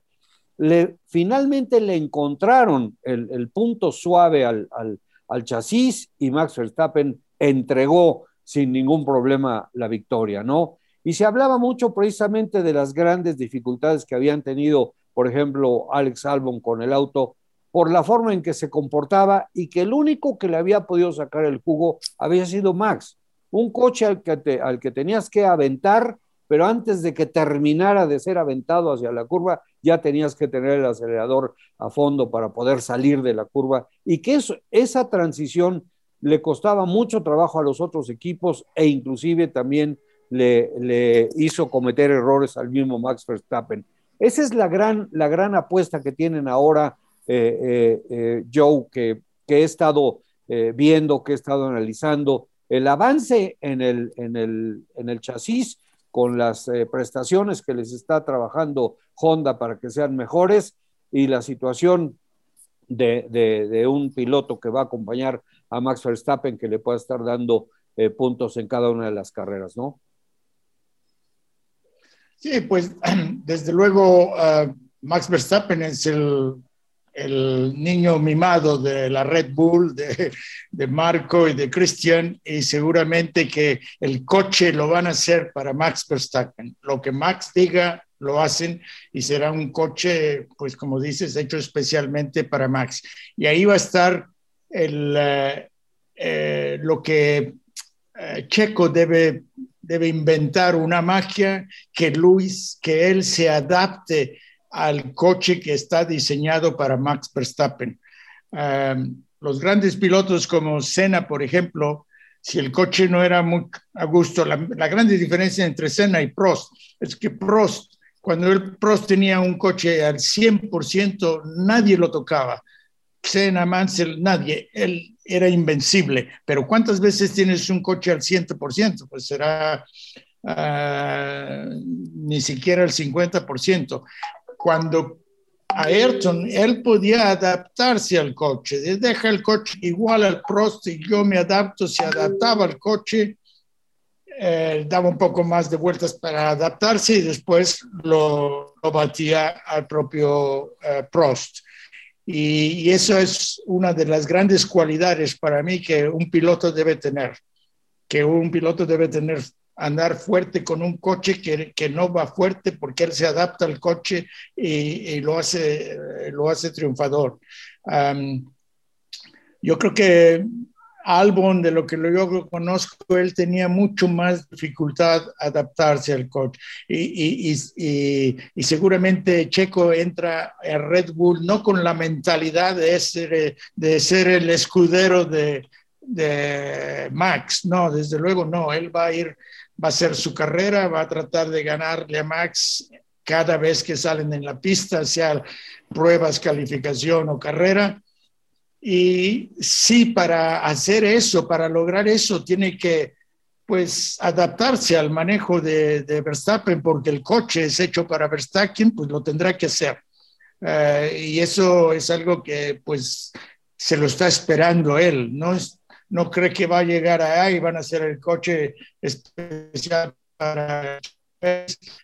Le, finalmente le encontraron el, el punto suave al, al, al, chasis y Max Verstappen entregó sin ningún problema la victoria, ¿no? Y se hablaba mucho precisamente de las grandes dificultades que habían tenido, por ejemplo, Alex Albon con el auto por la forma en que se comportaba y que el único que le había podido sacar el jugo había sido Max. Un coche al que, al que tenías que aventar, pero antes de que terminara de ser aventado hacia la curva, ya tenías que tener el acelerador a fondo para poder salir de la curva y que esa transición le costaba mucho trabajo a los otros equipos e inclusive también le, hizo cometer errores al mismo Max Verstappen. Esa es la gran, la gran apuesta que tienen ahora eh, eh, eh, Joe, que, que, he estado viendo, que he estado analizando, el avance en el, en el, en el chasis con las prestaciones que les está trabajando Honda para que sean mejores y la situación de, de, de, un piloto que va a acompañar a Max Verstappen que le pueda estar dando eh, puntos en cada una de las carreras, ¿no? Sí, pues desde luego uh, Max Verstappen es el niño mimado de la Red Bull, de, de, Marco y de Christian, y seguramente que el coche lo van a hacer para Max Verstappen. Lo que Max diga, lo hacen y será un coche, pues como dices, hecho especialmente para Max. Y ahí va a estar el, eh, eh, lo que eh, Checo debe, debe inventar, una magia que Luis, que él se adapte al coche que está diseñado para Max Verstappen. Um, los grandes pilotos como Senna, por ejemplo, si el coche no era muy a gusto, la, la grande diferencia entre Senna y Prost es que Prost, cuando el Prost tenía un coche al 100%, nadie lo tocaba. Senna, Mansell, nadie, él era invencible. Pero ¿cuántas veces tienes un coche al 100%? Pues será uh, ni siquiera el 50% cuando Ayrton, él podía adaptarse al coche, deja el coche igual al Prost y yo me adapto, se adaptaba al coche, eh, daba un poco más de vueltas para adaptarse y después lo, lo batía al propio eh, Prost. Y, y, eso es una de las grandes cualidades para mí que un piloto debe tener, que un piloto debe tener andar fuerte con un coche que, que, no va fuerte porque él se adapta al coche y, y lo, hace, lo hace triunfador. Um, yo creo que Albon, de lo que yo conozco, él tenía mucho más dificultad adaptarse al coche. Y, seguramente Checo entra a Red Bull no con la mentalidad de ser, de ser el escudero de, de Max, no, desde luego no, él va a ir va a hacer su carrera, va a tratar de ganarle a Max cada vez que salen en la pista, sea pruebas, calificación o carrera. Y sí, para hacer eso, para lograr eso, tiene que pues adaptarse al manejo de, de Verstappen, porque el coche es hecho para Verstappen, pues lo tendrá que hacer. Uh, y eso es algo que pues se lo está esperando él, no no cree que va a llegar ahí, van a hacer el coche especial para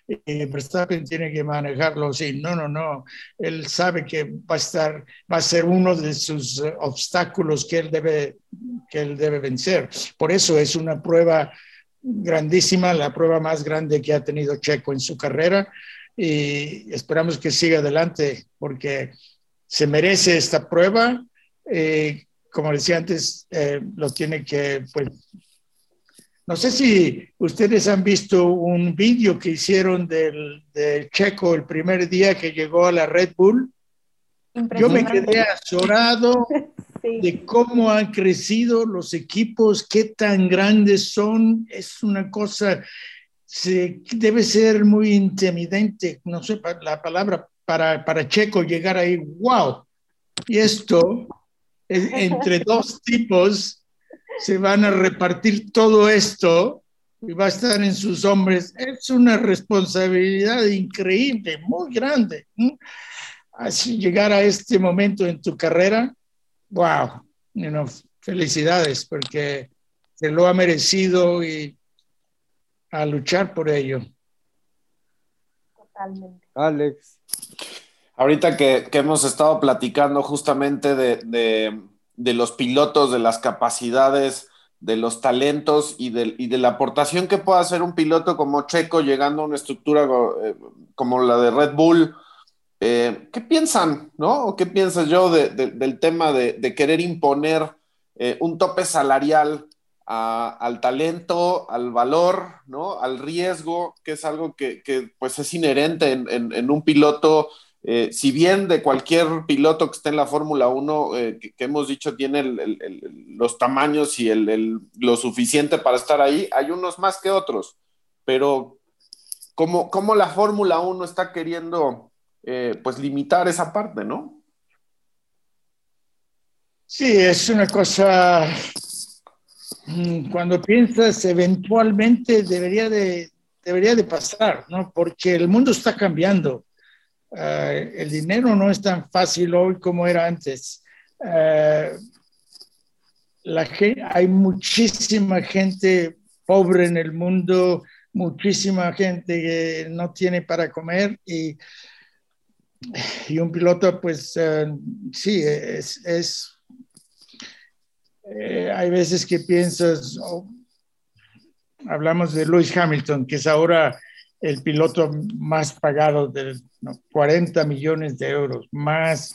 y Verstappen tiene que manejarlo así. No, no, no. Él sabe que va a estar, va a ser uno de sus eh, obstáculos que él debe, que él debe vencer. Por eso es una prueba grandísima, la prueba más grande que ha tenido Checo en su carrera y esperamos que siga adelante porque se merece esta prueba. Eh, como decía antes, eh, lo tiene que pues, No sé si ustedes han visto un vídeo que hicieron del, Checo el primer día que llegó a la Red Bull. Yo me quedé azorado de cómo han crecido los equipos, qué tan grandes son. Es una cosa, se, debe ser muy intimidante, no sé la palabra, para, para Checo llegar ahí. ¡Wow! Y esto, entre dos tipos, se van a repartir todo esto y va a estar en sus hombres. Es una responsabilidad increíble, muy grande. Así llegar a este momento en tu carrera, wow, felicidades porque se lo ha merecido y a luchar por ello. Totalmente. Alex. Ahorita que, hemos estado platicando justamente de de los pilotos, de las capacidades, de los talentos y de, de, la aportación que puede hacer un piloto como Checo llegando a una estructura eh, como la de Red Bull. Eh, ¿Qué piensan, no? ¿O qué piensas yo del tema de, querer imponer eh, un tope salarial al talento, al valor, ¿no? Al riesgo, que es algo que, pues es inherente en un piloto eh, si bien de cualquier piloto que esté en la Fórmula 1, eh, que, hemos dicho tiene los tamaños y lo suficiente para estar ahí, hay unos más que otros. Pero ¿cómo, la Fórmula 1 está queriendo eh, pues limitar esa parte, no? Sí, es una cosa, mm, cuando piensas eventualmente debería de, debería de pasar, ¿no? Porque el mundo está cambiando eh, el dinero no es tan fácil hoy como era antes. Eh, hay muchísima gente pobre en el mundo, muchísima gente que no tiene para comer y, y un piloto, pues eh, sí, es, hay veces que piensas, oh, hablamos de Lewis Hamilton, que es ahora el piloto más pagado de 40 millones de euros, más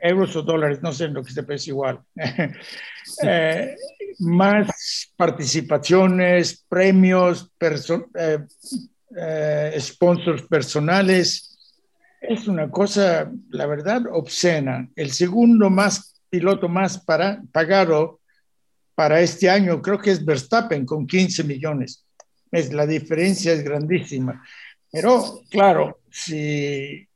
euros o dólares, no sé en lo que se parece igual, eh, más participaciones, premios, eh, eh, sponsors personales. Es una cosa, la verdad, obscena. El segundo más piloto más para, pagado para este año creo que es Verstappen con 15 millones es, la diferencia es grandísima. Pero claro, si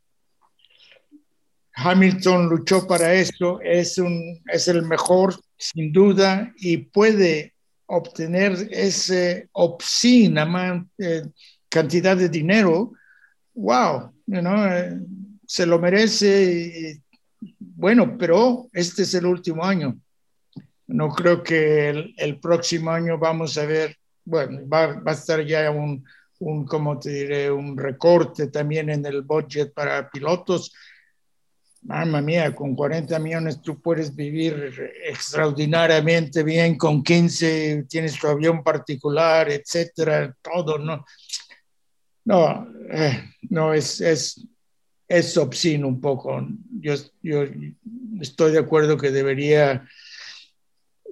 Hamilton luchó para eso, es, un, es el mejor sin duda y puede obtener ese obscena eh, cantidad de dinero, wow, eh, se lo merece. bueno, pero este es el último año. No creo que el próximo año vamos a ver bueno, va, a estar ya un, un, como te diré, un recorte también en el budget para pilotos. Mamma mía, con 40 millones tú puedes vivir extraordinariamente bien, con 15 tienes tu avión particular, etcétera, todo, ¿no? No, eh, no, es, es, es obsceno un poco. Yo, yo estoy de acuerdo que debería...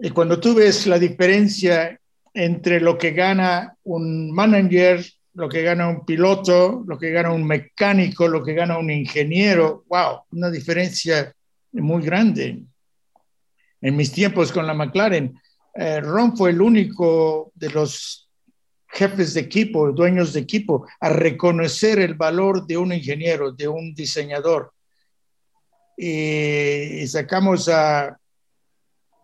Y cuando tú ves la diferencia entre lo que gana un manager, lo que gana un piloto, lo que gana un mecánico, lo que gana un ingeniero. ¡Wow! Una diferencia muy grande. En mis tiempos con la McLaren, eh, Ron fue el único de los jefes de equipo, dueños de equipo, a reconocer el valor de un ingeniero, de un diseñador. y sacamos a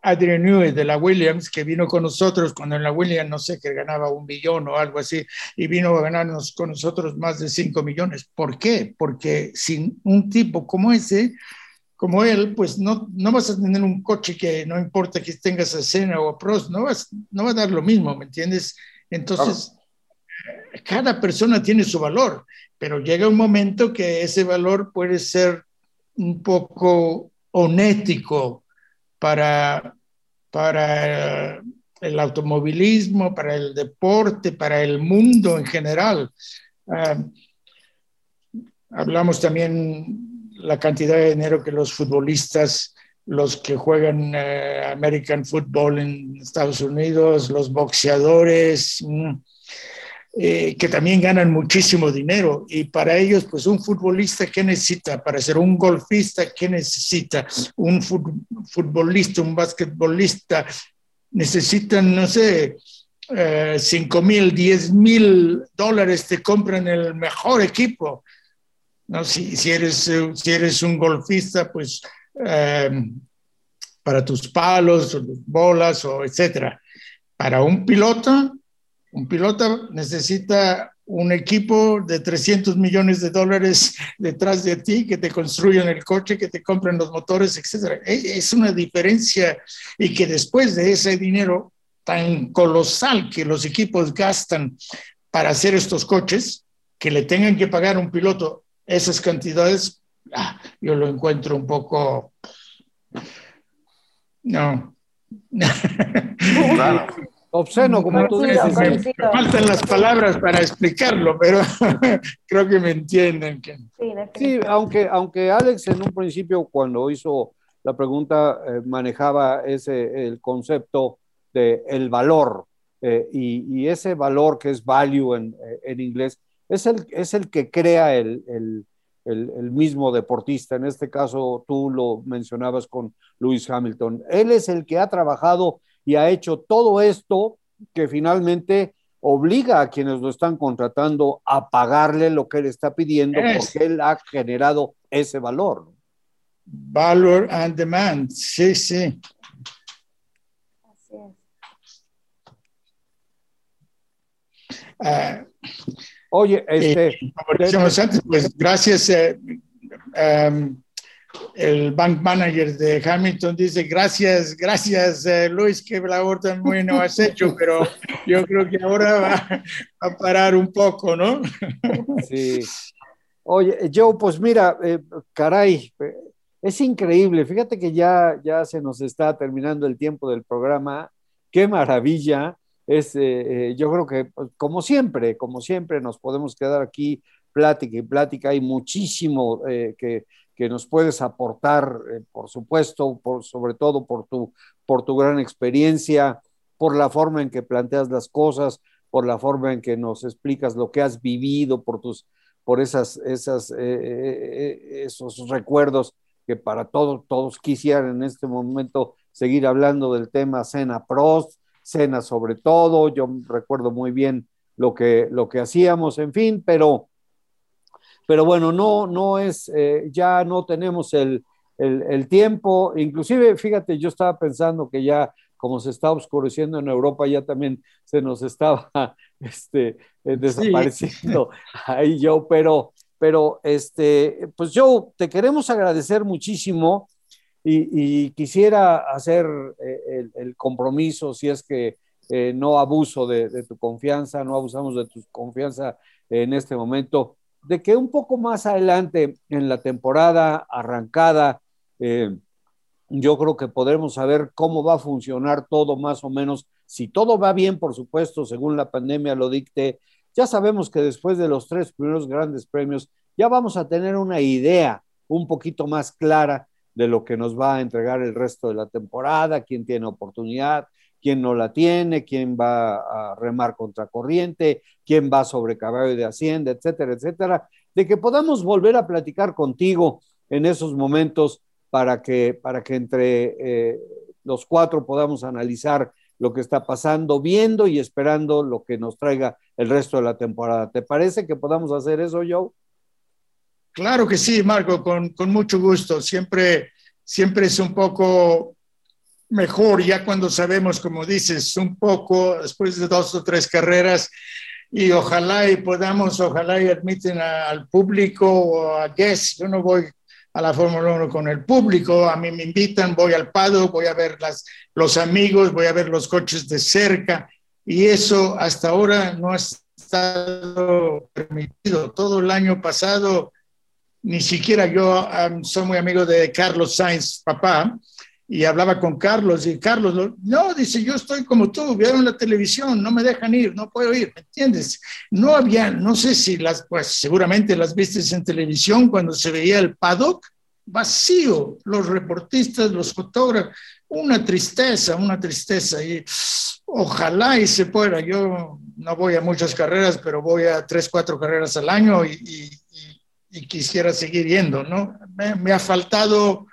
Adrian Newey de la Williams, que vino con nosotros cuando en la Williams no sé que ganaba un billón o algo así, y vino a ganarnos con nosotros más de 5 millones. ¿Por qué? Porque sin un tipo como ese, como él, pues no, no vas a tener un coche que no importa que tengas a Senna o a Prost, no, vas, no va a dar lo mismo, ¿me entiendes? Entonces, cada persona tiene su valor, pero llega un momento que ese valor puede ser un poco onético para, para el automovilismo, para el deporte, para el mundo en general. Ah, hablamos también la cantidad de dinero que los futbolistas los que juegan eh, American Football en Estados Unidos, los boxeadores, mm, eh, que también ganan muchísimo dinero. Y para ellos, pues un futbolista, ¿qué necesita? Para ser un golfista, ¿qué necesita? Un futbolista, un basquetbolista, necesitan, no sé, eh, 5 mil, 10 mil dólares, te compran el mejor equipo. ¿no? Si, si, eres, eh, si eres un golfista, pues eh, para tus palos, bolas, o etcétera. Para un piloto, un piloto necesita un equipo de 300 millones de dólares detrás de ti, que te construyan el coche, que te compren los motores, etcétera. E, es una diferencia y que después de ese dinero tan colosal que los equipos gastan para hacer estos coches, que le tengan que pagar a un piloto esas cantidades, ah, yo lo encuentro un poco... No. Claro. Obsceno, como tú dices. Me faltan las palabras para explicarlo, pero creo que me entienden. Sí, aunque, aunque Alex en un principio, cuando hizo la pregunta, eh, manejaba ese, el concepto de el valor, eh, y, ese valor que es value en, eh, en inglés, es el, es el que crea el, el, el, mismo deportista. En este caso, tú lo mencionabas con Lewis Hamilton. Él es el que ha trabajado y ha hecho todo esto que finalmente obliga a quienes lo están contratando a pagarle lo que él está pidiendo porque él ha generado ese valor. Valor and demand, sí, sí. Así es. Ah, Oye, este. antes, pues gracias. Eh, em, el bank manager de Hamilton dice: Gracias, gracias, eh, Luis, que labor tan bueno has hecho, pero yo creo que ahora va a parar un poco, ¿no? Sí. Oye, Joe, pues mira, eh, caray, es increíble. Fíjate que ya, ya se nos está terminando el tiempo del programa. Qué maravilla es, eh, eh, yo creo que pues, como siempre, como siempre nos podemos quedar aquí plática y plática, hay muchísimo eh, que, que, nos puedes aportar, por supuesto, por, sobre todo por tu, por tu gran experiencia, por la forma en que planteas las cosas, por la forma en que nos explicas lo que has vivido, por tus por esas, esas, esos recuerdos que para todos, todos quisieran en este momento seguir hablando del tema Cena Prost, cena sobre todo, yo recuerdo muy bien lo que, lo que hacíamos, en fin, pero, pero bueno, no, no es, eh, ya no tenemos el, el, tiempo, inclusive, fíjate, yo estaba pensando que ya como se está oscureciendo en Europa, ya también se nos estaba este, eh, desapareciendo ahí yo, pero, pero este, pues yo te queremos agradecer muchísimo y, quisiera hacer eh, el, compromiso, si es que eh, no abuso de, tu confianza, no abusamos de tu confianza en este momento, de que un poco más adelante en la temporada arrancada, eh, yo creo que podremos saber cómo va a funcionar todo más o menos. Si todo va bien, por supuesto, según la pandemia lo dicte, ya sabemos que después de los tres primeros grandes premios, ya vamos a tener una idea un poquito más clara de lo que nos va a entregar el resto de la temporada, quién tiene oportunidad, quién no la tiene, quién va a remar contra corriente, quién va sobre caballo de hacienda, etcétera, etcétera, de que podamos volver a platicar contigo en esos momentos para que, para que entre eh, los cuatro podamos analizar lo que está pasando, viendo y esperando lo que nos traiga el resto de la temporada. ¿Te parece que podamos hacer eso, Joe? Claro que sí, Marco, con, con, mucho gusto. Siempre, siempre es un poco mejor ya cuando sabemos, como dices, un poco después de dos o tres carreras y ojalá y podamos, ojalá y admiten al público o a guests. Yo no voy a la Fórmula 1 con el público, a mí me invitan, voy al Pado, voy a ver las, los amigos, voy a ver los coches de cerca y eso hasta ahora no ha estado permitido. Todo el año pasado ni siquiera yo soy muy amigo de Carlos Sainz, papá, y hablaba con Carlos y Carlos, no, dice, yo estoy como tú, vieron la televisión, no me dejan ir, no puedo ir, ¿me entiendes? No había, no sé si las, pues seguramente las viste en televisión cuando se veía el paddock, vacío, los reportistas, los fotógrafos, una tristeza, una tristeza. Y ojalá y se pueda. Yo no voy a muchas carreras, pero voy a tres, cuatro carreras al año y, quisiera seguir yendo, ¿no? Me, ha faltado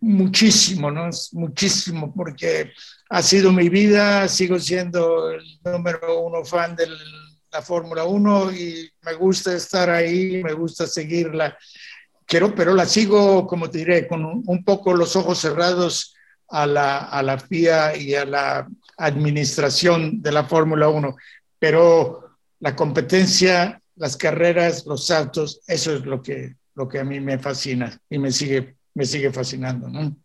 muchísimo, ¿no? Muchísimo, porque ha sido mi vida, sigo siendo el número uno fan de la Fórmula 1 y me gusta estar ahí, me gusta seguirla. Quiero, pero la sigo, como te diré, con un, poco los ojos cerrados a la, a la FIA y a la administración de la Fórmula 1. Pero la competencia, las carreras, los saltos, eso es lo que, lo que a mí me fascina y me sigue, me sigue fascinando. ¿no?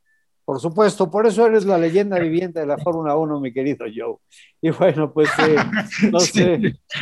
Por supuesto, por eso eres la leyenda viviente de la Fórmula 1, mi querido Joe. Y bueno, pues eh,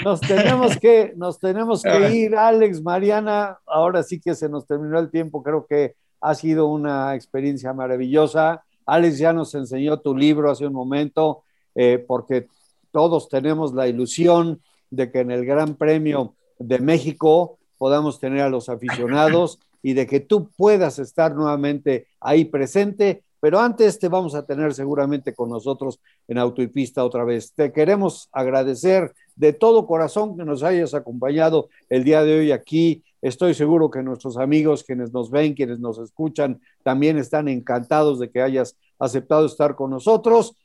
nos, tenemos que, nos tenemos que ir, Alex, Mariana. Ahora sí que se nos terminó el tiempo. Creo que ha sido una experiencia maravillosa. Alex ya nos enseñó tu libro hace un momento, eh, porque todos tenemos la ilusión de que en el Gran Premio de México podamos tener a los aficionados y de que tú puedas estar nuevamente ahí presente pero antes te vamos a tener seguramente con nosotros en Auto y Pista otra vez. Te queremos agradecer de todo corazón que nos hayas acompañado el día de hoy aquí. Estoy seguro que nuestros amigos, quienes nos ven, quienes nos escuchan, también están encantados de que hayas aceptado estar con nosotros.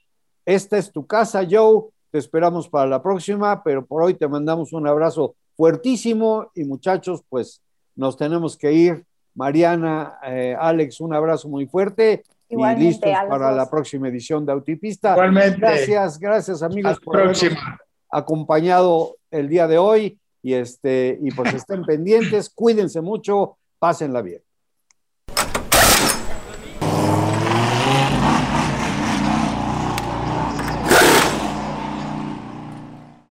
Esta es tu casa, Joe. Te esperamos para la próxima, pero por hoy te mandamos un abrazo fuertísimo y muchachos, pues nos tenemos que ir. Mariana, eh, Alex, un abrazo muy fuerte y listos para la próxima edición de Autipista. Igualmente. Gracias, gracias amigos por habernos acompañado el día de hoy y este y pues estén pendientes, cuídense mucho, pásenla bien.